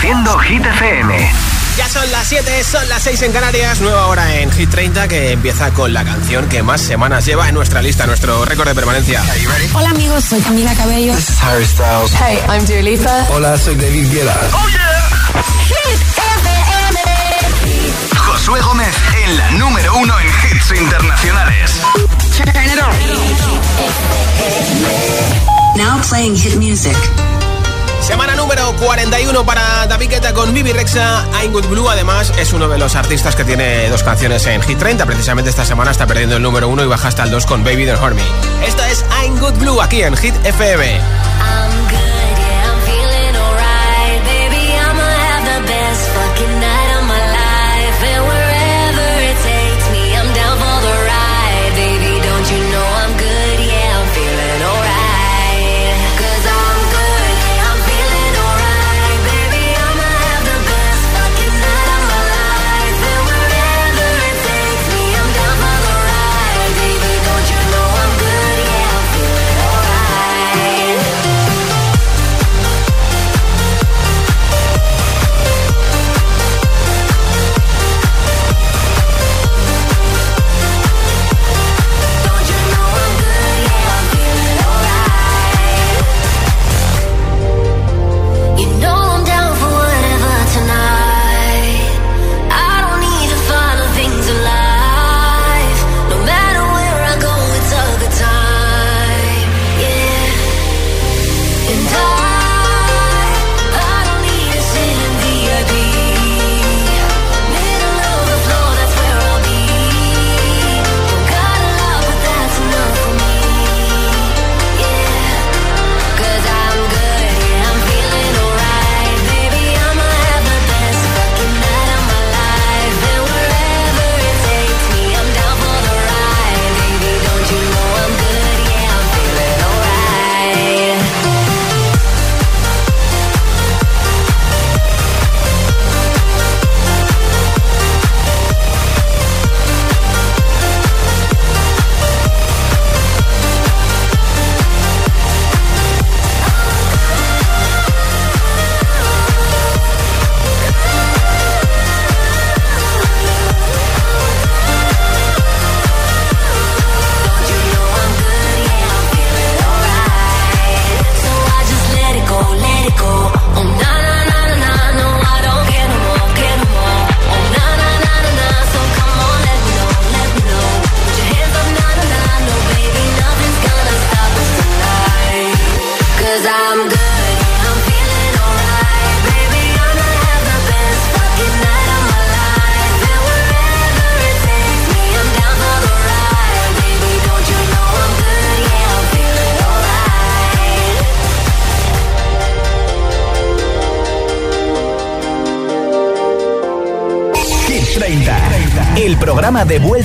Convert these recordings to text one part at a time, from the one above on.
Reproduciendo Hit FM. Ya son las 7, son las 6 en Canarias, nueva hora en Hit 30 que empieza con la canción que más semanas lleva en nuestra lista, nuestro récord de permanencia. Hola amigos, soy Camila Cabello. This is Harry Styles. Hey, I'm Dua Lipa. Hola, soy David Guetta. Oh yeah. Hit FM. Josué Gómez en la número uno en hits internacionales. Now playing hit music. Semana número 41 para David Guetta con Bibi Rexa. I'm Blue, además, es uno de los artistas que tiene dos canciones en Hit 30. Precisamente esta semana está perdiendo el número 1 y baja hasta el 2 con Baby Don't Hurt Me. Esta es I'm Blue aquí en Hit FM.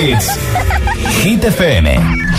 Hits. Hit FM.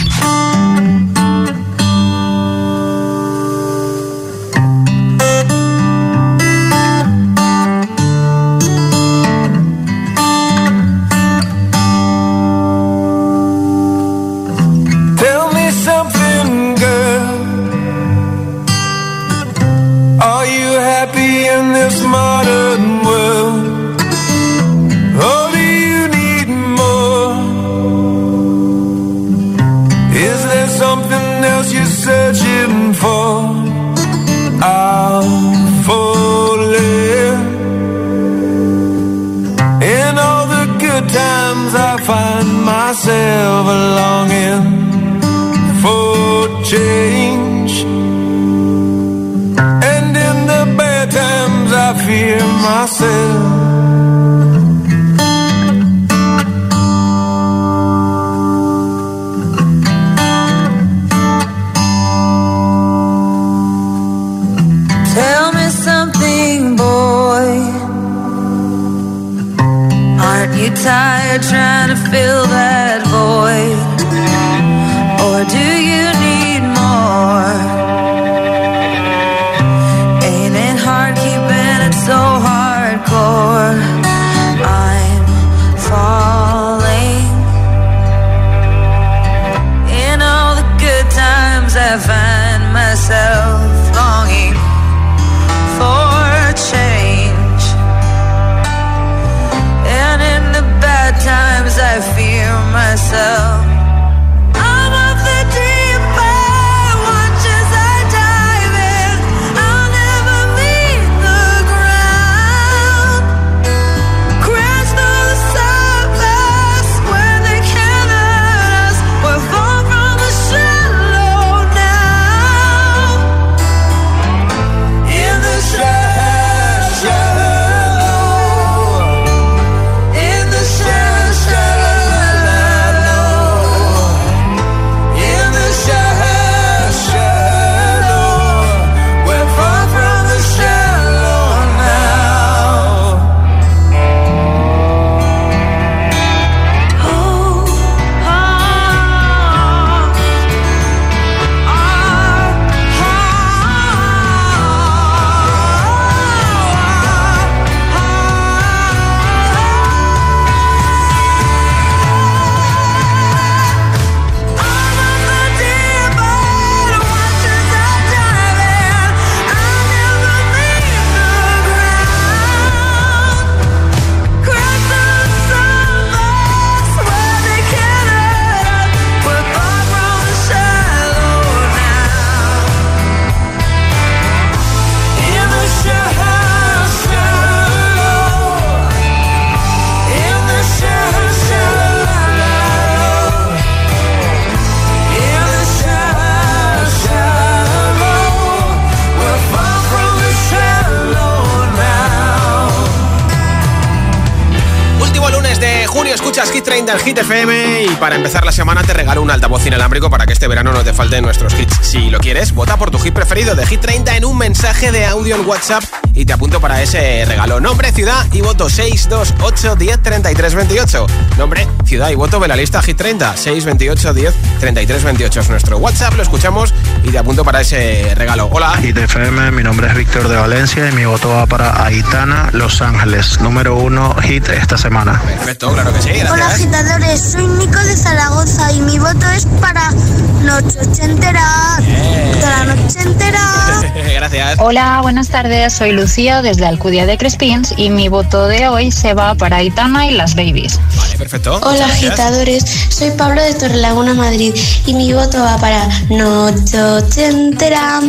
aquí. FM y para empezar la semana te regalo un altavoz inalámbrico para que este verano no te falten nuestros hits. Si lo quieres, vota por tu hit preferido de Hit 30 en un mensaje de audio en WhatsApp y te apunto para ese regalo. Nombre, ciudad y voto 628 10 33 28. Nombre, ciudad y voto de la lista Hit 30 628 10 33 28 es nuestro WhatsApp, lo escuchamos y te apunto para ese regalo. Hola. Hit FM, mi nombre es Víctor de Valencia y mi voto va para Aitana Los Ángeles, número uno hit esta semana. Perfecto, claro que sí. Gracias. Hola agitadores, soy Nico de Zaragoza y mi voto es para Noche Ochentera. Toda la noche entera. Gracias. Hola, buenas tardes. Soy Lucía desde Alcudia de Crespins y mi voto de hoy se va para Aitana y las Babies. Vale, perfecto. Hola agitadores, soy Pablo de Torrelaguna, Madrid y mi voto va para Noche Ochentera.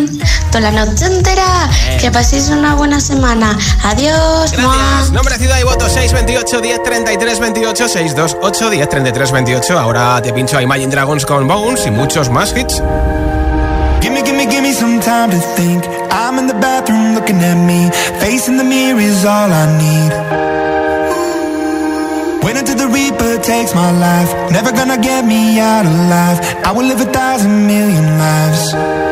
Toda la noche entera. Que paséis una buena semana. Adiós. ¡mua! Gracias. Nombre, ciudad y voto 628 10 33 28 628 10 33 28. Ahora te pincho a Imagine Dragons con Bones y muchos más hits. Gimme, gimme, gimme some time to think. I'm in the bathroom looking at me. Facing the mirror is all I need. Wait until the Reaper takes my life. Never gonna get me out alive. I will live a thousand million lives.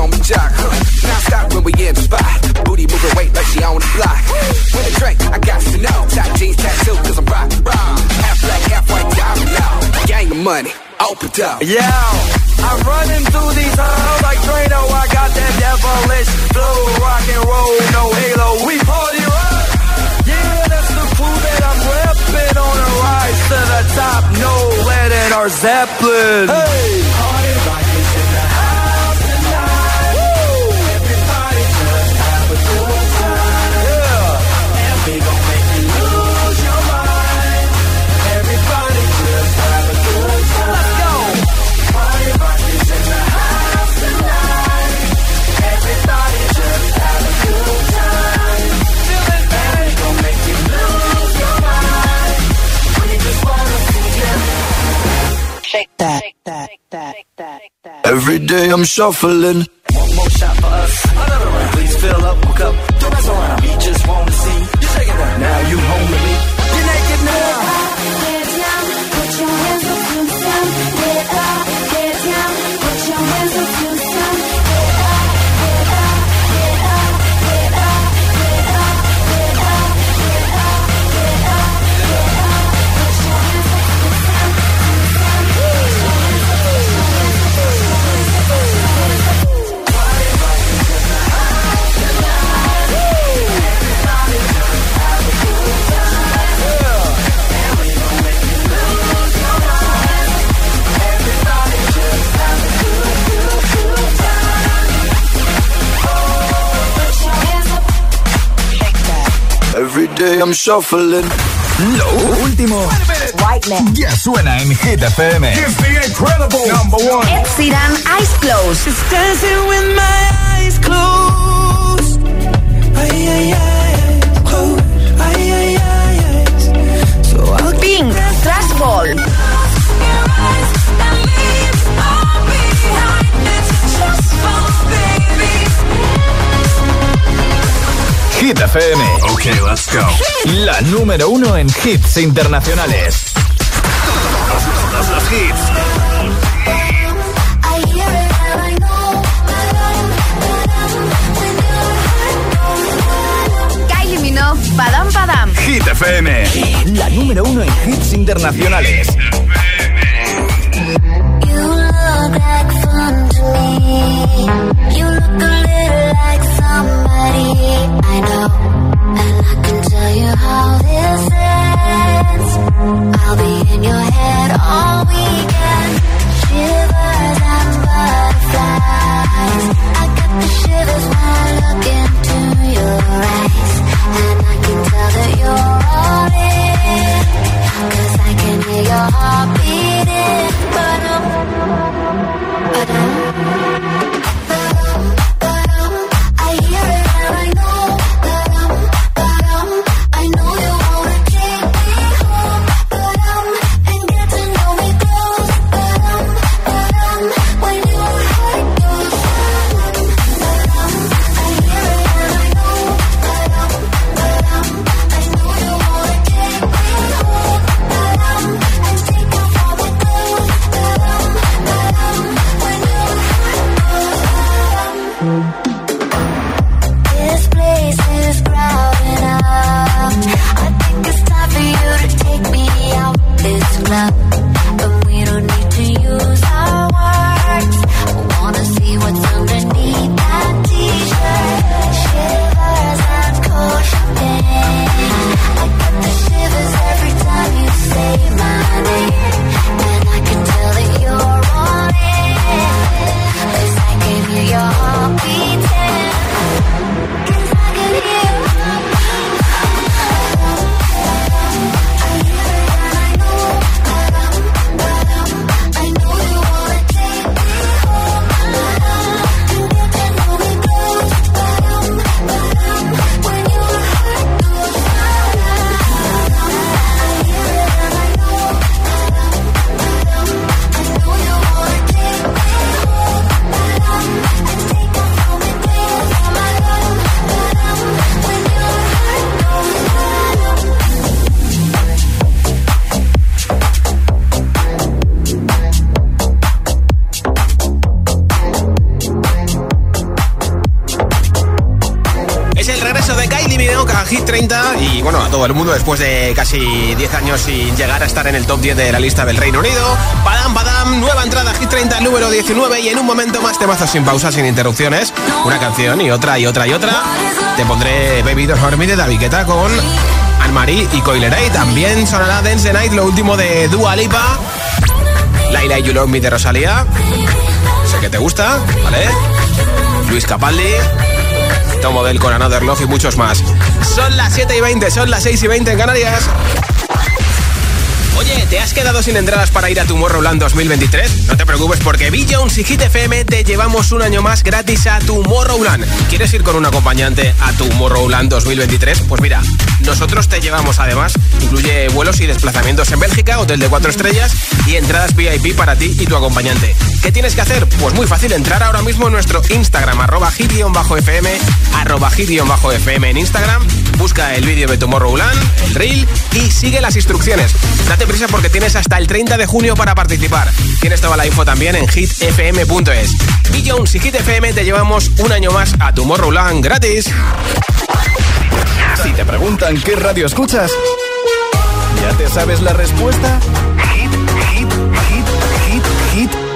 On me jock. Huh. Now stop when we in the spot. Booty moving weight like she on the block. With a drink, I got to know. Tight jeans tattoo, cause I'm rock, rock. Half black, half white, diamond now. Gang of money, open up. Yeah, I'm running through these halls like Drano. I got that devilish flow, rock and roll, no halo. We party rock. Yeah, that's the crew that I'm repping on a rise to the top Lars Zeppelin. Hey. Party rock that, that, that, that, that. Every day I'm shuffling. One more shot for us. Another round. Please fill up, hook up. Don't mess around. We just wanna see you shaking that. Now you home with me. Day I'm shuffling. Lo último ya suena en Hit FM. It's the incredible number one. Ed Sheeran, Eyes Closed. Just dancing with my eyes closed. Ay, ay, ay, closed. Ay, ay, ay, ay. So I'll Pink, Trash Ball. Hit FM. Ok, let's go. La número uno en hits internacionales. Todos los hits. Kylie Minogue, Padam Padam. Hit FM. La número uno en hits internacionales. You look like fun to me. Somebody I know. And I can tell you how this ends. I'll be in your head all weekend. Shivers and butterflies. I get the shivers when I look into your eyes. And I can tell that you're después de casi 10 años sin llegar a estar en el top 10 de la lista del Reino Unido. Badam, badam, nueva entrada, Hit 30, número 19 y en un momento más te temazos sin pausa, sin interrupciones. Una canción y otra y otra y otra. Te pondré Baby Don't Hurt Me de David Guetta con Anne-Marie y Coiler También sonará Dance the Night, lo último de Dua Lipa. Laila y You Love Me de Rosalía. Sé que te gusta, ¿vale? Luis Capaldi. Tomo del con Another Love y muchos más. Son las 7 y 20, son las 6 y 20 en Canarias. Oye, ¿te has quedado sin entradas para ir a Tomorrowland 2023? No te preocupes porque Bill Jones y Hit FM te llevamos un año más gratis a Tomorrowland. ¿Quieres ir con un acompañante a Tomorrowland 2023? Pues mira, nosotros te llevamos además, incluye vuelos y desplazamientos en Bélgica, hotel de 4 estrellas y entradas VIP para ti y tu acompañante. ¿Qué tienes que hacer? Pues muy fácil, entrar ahora mismo en nuestro Instagram, arroba hit-fm, arroba hit-fm en Instagram, busca el vídeo de Tomorrowland, el reel y sigue las instrucciones. Date prisa porque tienes hasta el 30 de junio para participar. Tienes toda la info también en hitfm.es. Y Jones y Hit te llevamos un año más a Tomorrowland gratis. Si te preguntan qué radio escuchas, ¿ya te sabes la respuesta?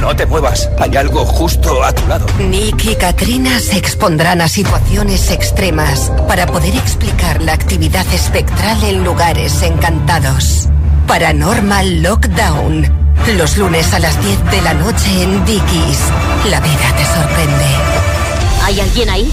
No te muevas, hay algo justo a tu lado. Nick y Katrina se expondrán a situaciones extremas para poder explicar la actividad espectral en lugares encantados. Paranormal Lockdown. Los lunes a las 10 de la noche en Dickies. La vida te sorprende. ¿Hay alguien ahí?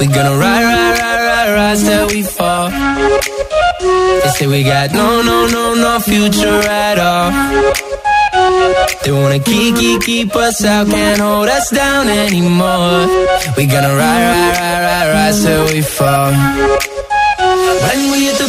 We gonna ride, ride, ride, ride, ride till we fall. They say we got no, no, no, no future at all. They wanna keep, keep, keep us out, can't hold us down anymore. We gonna ride, ride, ride, ride, ride till we fall. When we hit the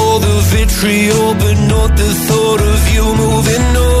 the vitriol, but not the thought of you moving on.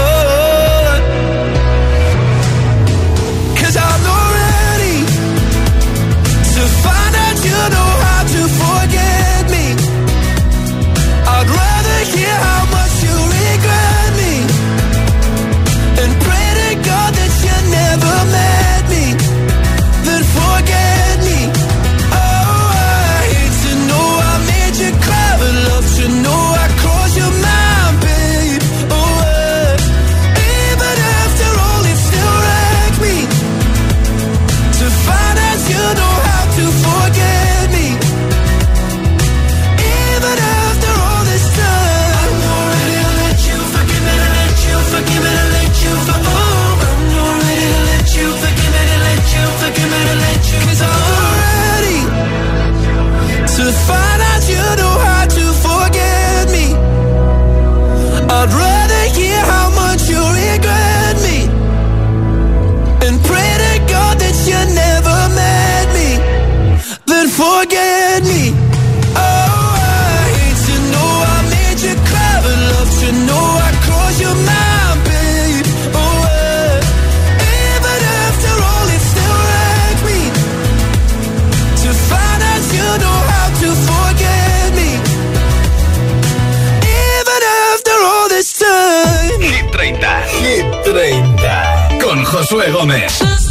Josué Gómez.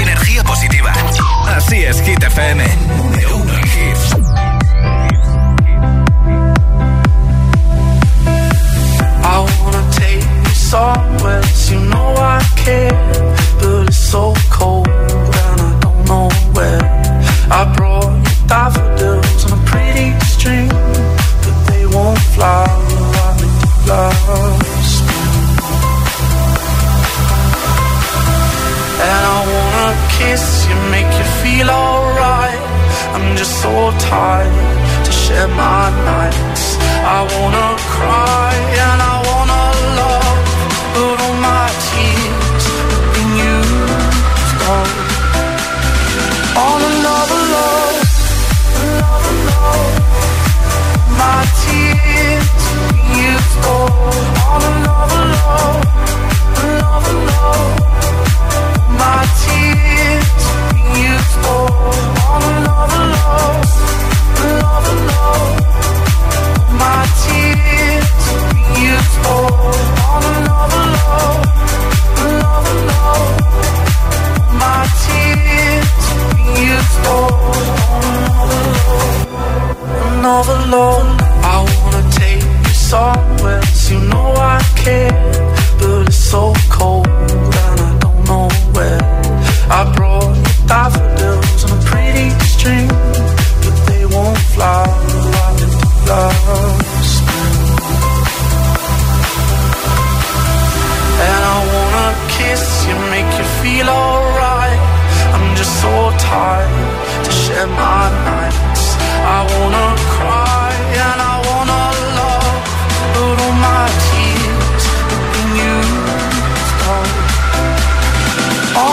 Energía positiva. Así es, Hit FM.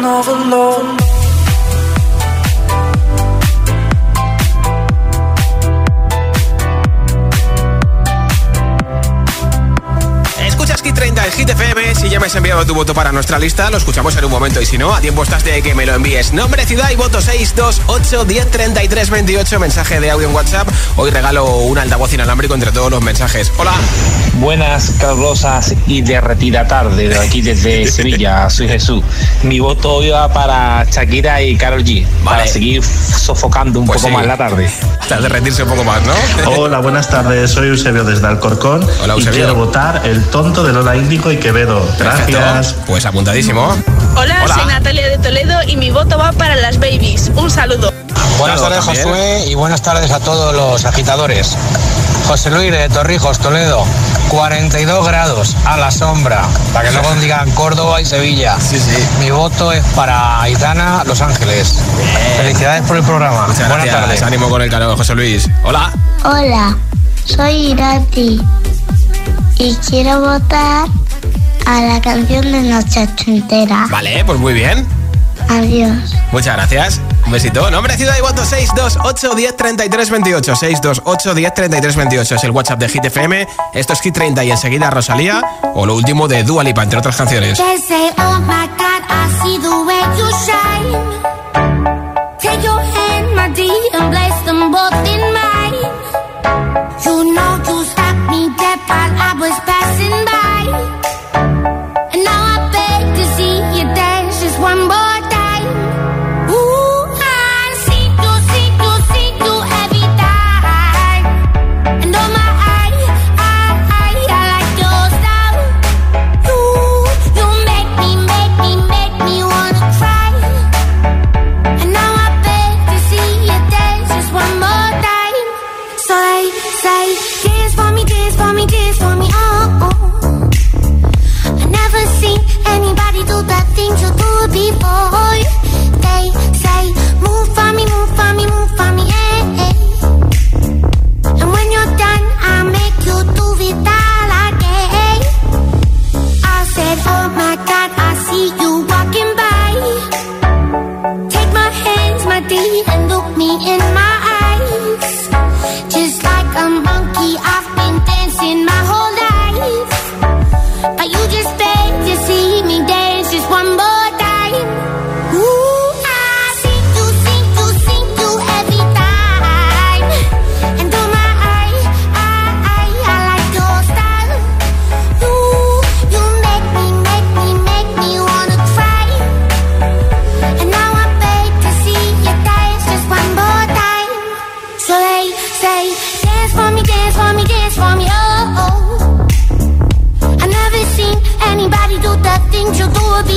another love, me has enviado tu voto para nuestra lista, lo escuchamos en un momento. Y si no, a tiempo estás de que me lo envíes. Nombre, ciudad y voto 628 10 33 28. Mensaje de audio en WhatsApp. Hoy regalo un altavoz inalámbrico entre todos los mensajes. Hola. Buenas, calurosas y derretida tarde de aquí desde Sevilla. Soy Jesús. Mi voto hoy va para Shakira y Carol G. Para seguir sofocando un Pues poco sí. más la tarde de rendirse un poco más, ¿no? Hola, buenas tardes. Soy Eusebio desde Alcorcón. Hola, Eusebio. Y quiero votar el tonto de Lola Índigo y Quevedo. Gracias. Pues apuntadísimo. Hola, Hola, soy Natalia de Toledo y mi voto va para las babies. Un saludo. Buenas tardes, Josué, y buenas tardes a todos los agitadores. José Luis de Torrijos, Toledo. 42 grados a la sombra, para que luego digan Córdoba y Sevilla. Sí, sí. Mi voto es para Aitana Los Ángeles. Felicidades por el programa. Muchas Buenas gracias. tardes. Ánimo con el calor, José Luis. Hola. Hola, soy Irati y quiero votar a la canción de Noche Entera. Vale, pues muy bien. Adiós. Muchas gracias. Un besito. Nombre, ciudad y voto 628 10 33 28. 628 10 33 28 es el WhatsApp de Hit FM. Esto es Hit 30 y enseguida Rosalía o lo último de Dua Lipa, entre otras canciones.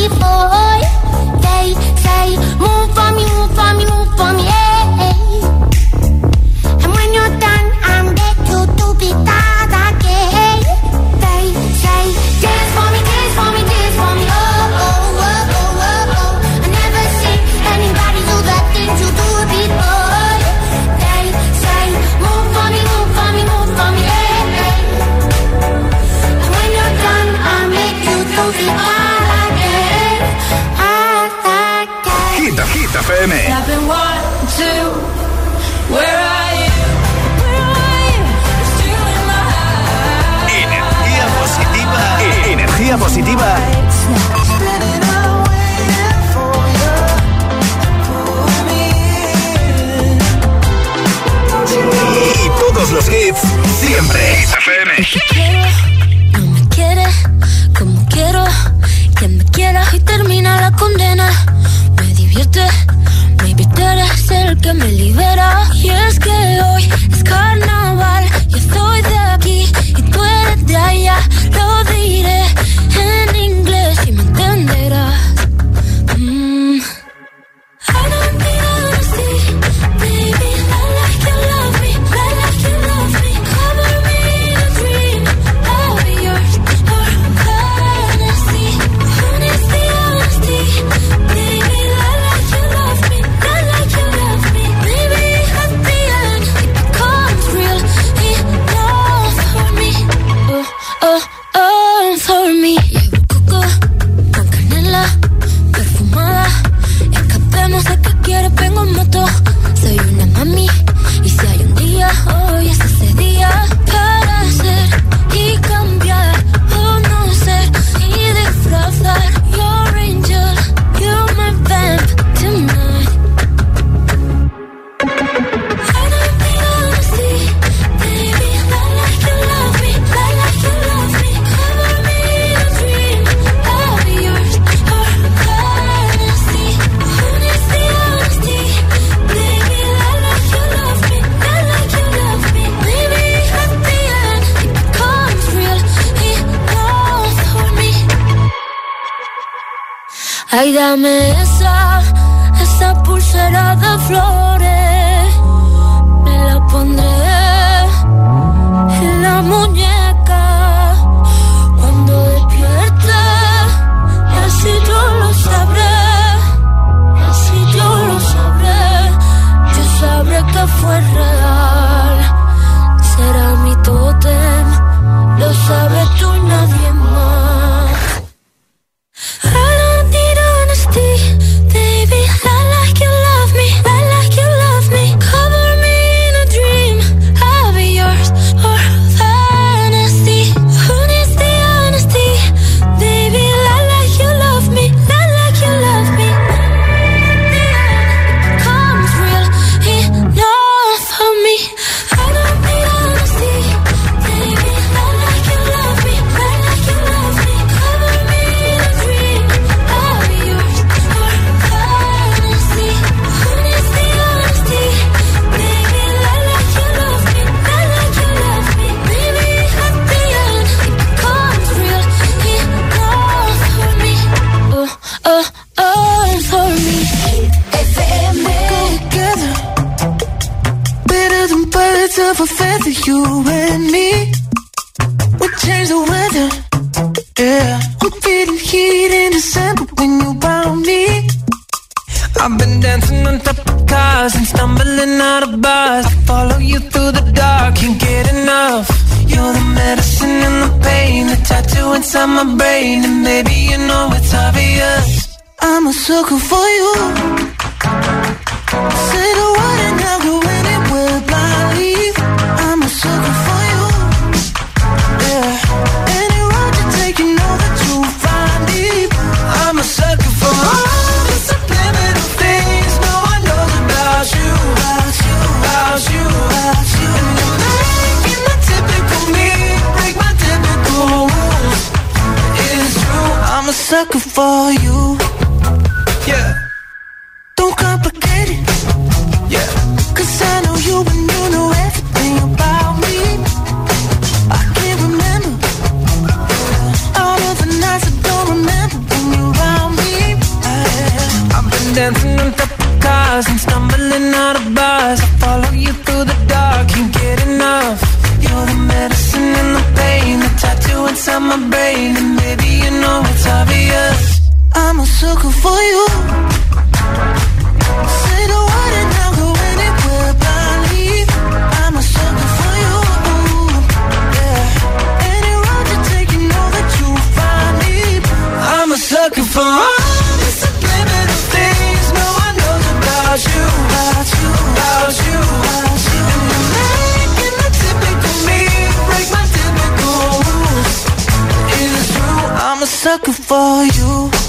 Boy, They say, move for me, move for me, move for me. FM. Energía positiva. Energía positiva. Y todos los hits siempre. FM. No me quiere como quiero. Que me quieras y termina la condena. Me divierte tú eres el que me libera. Y es que hoy es carne. never fair to you and me. Looking for you.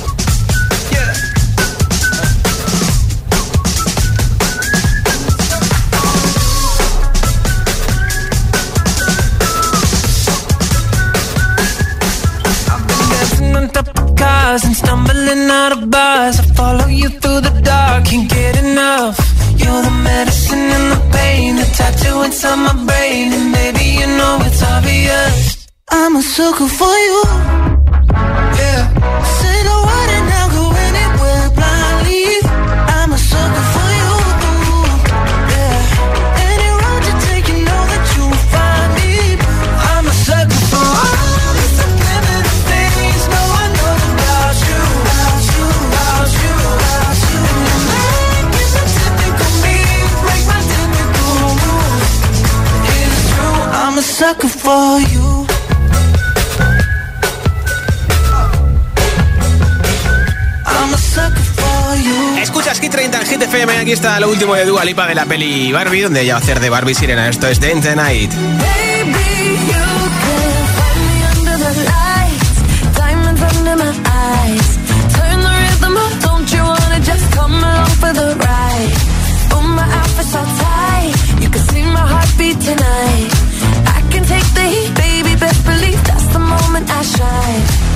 está lo último de Dua Lipa de la peli Barbie, donde ella va a hacer de Barbie Sirena. Esto es Dance the Night.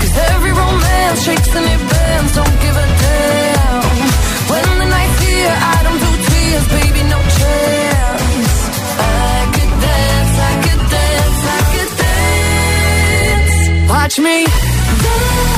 Cause every romance shakes Don't give a damn. Watch me dance.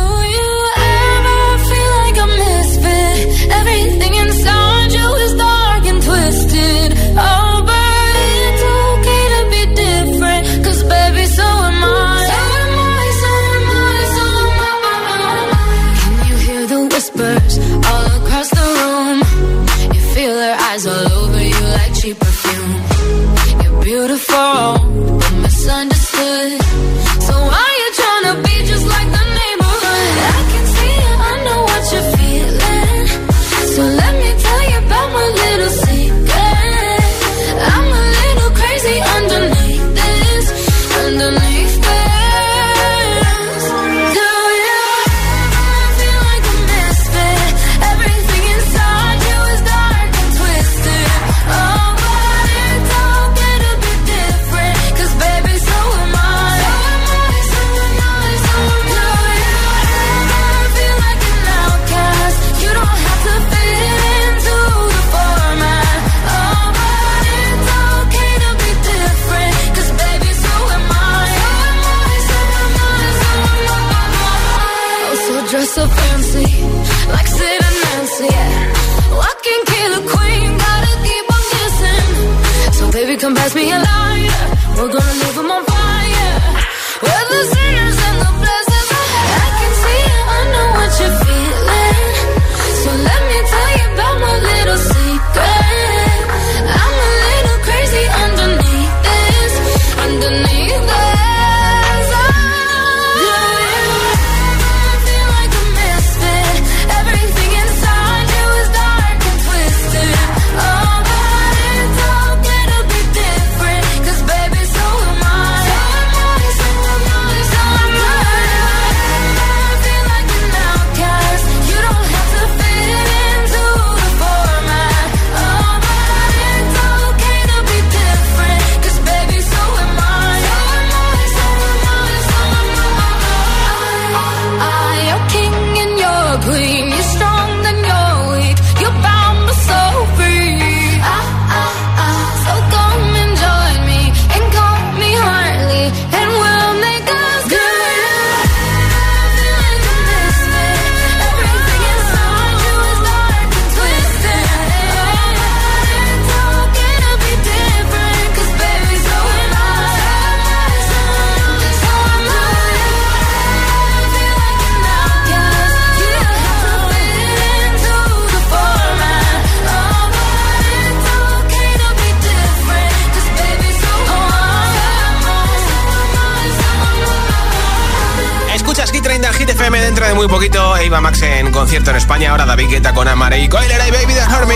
muy poquito, Eva Max en concierto en España. Ahora David Guetta con Amare y Coiler y Baby de Army.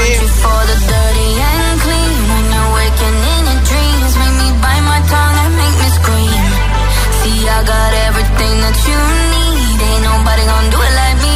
Do it like me.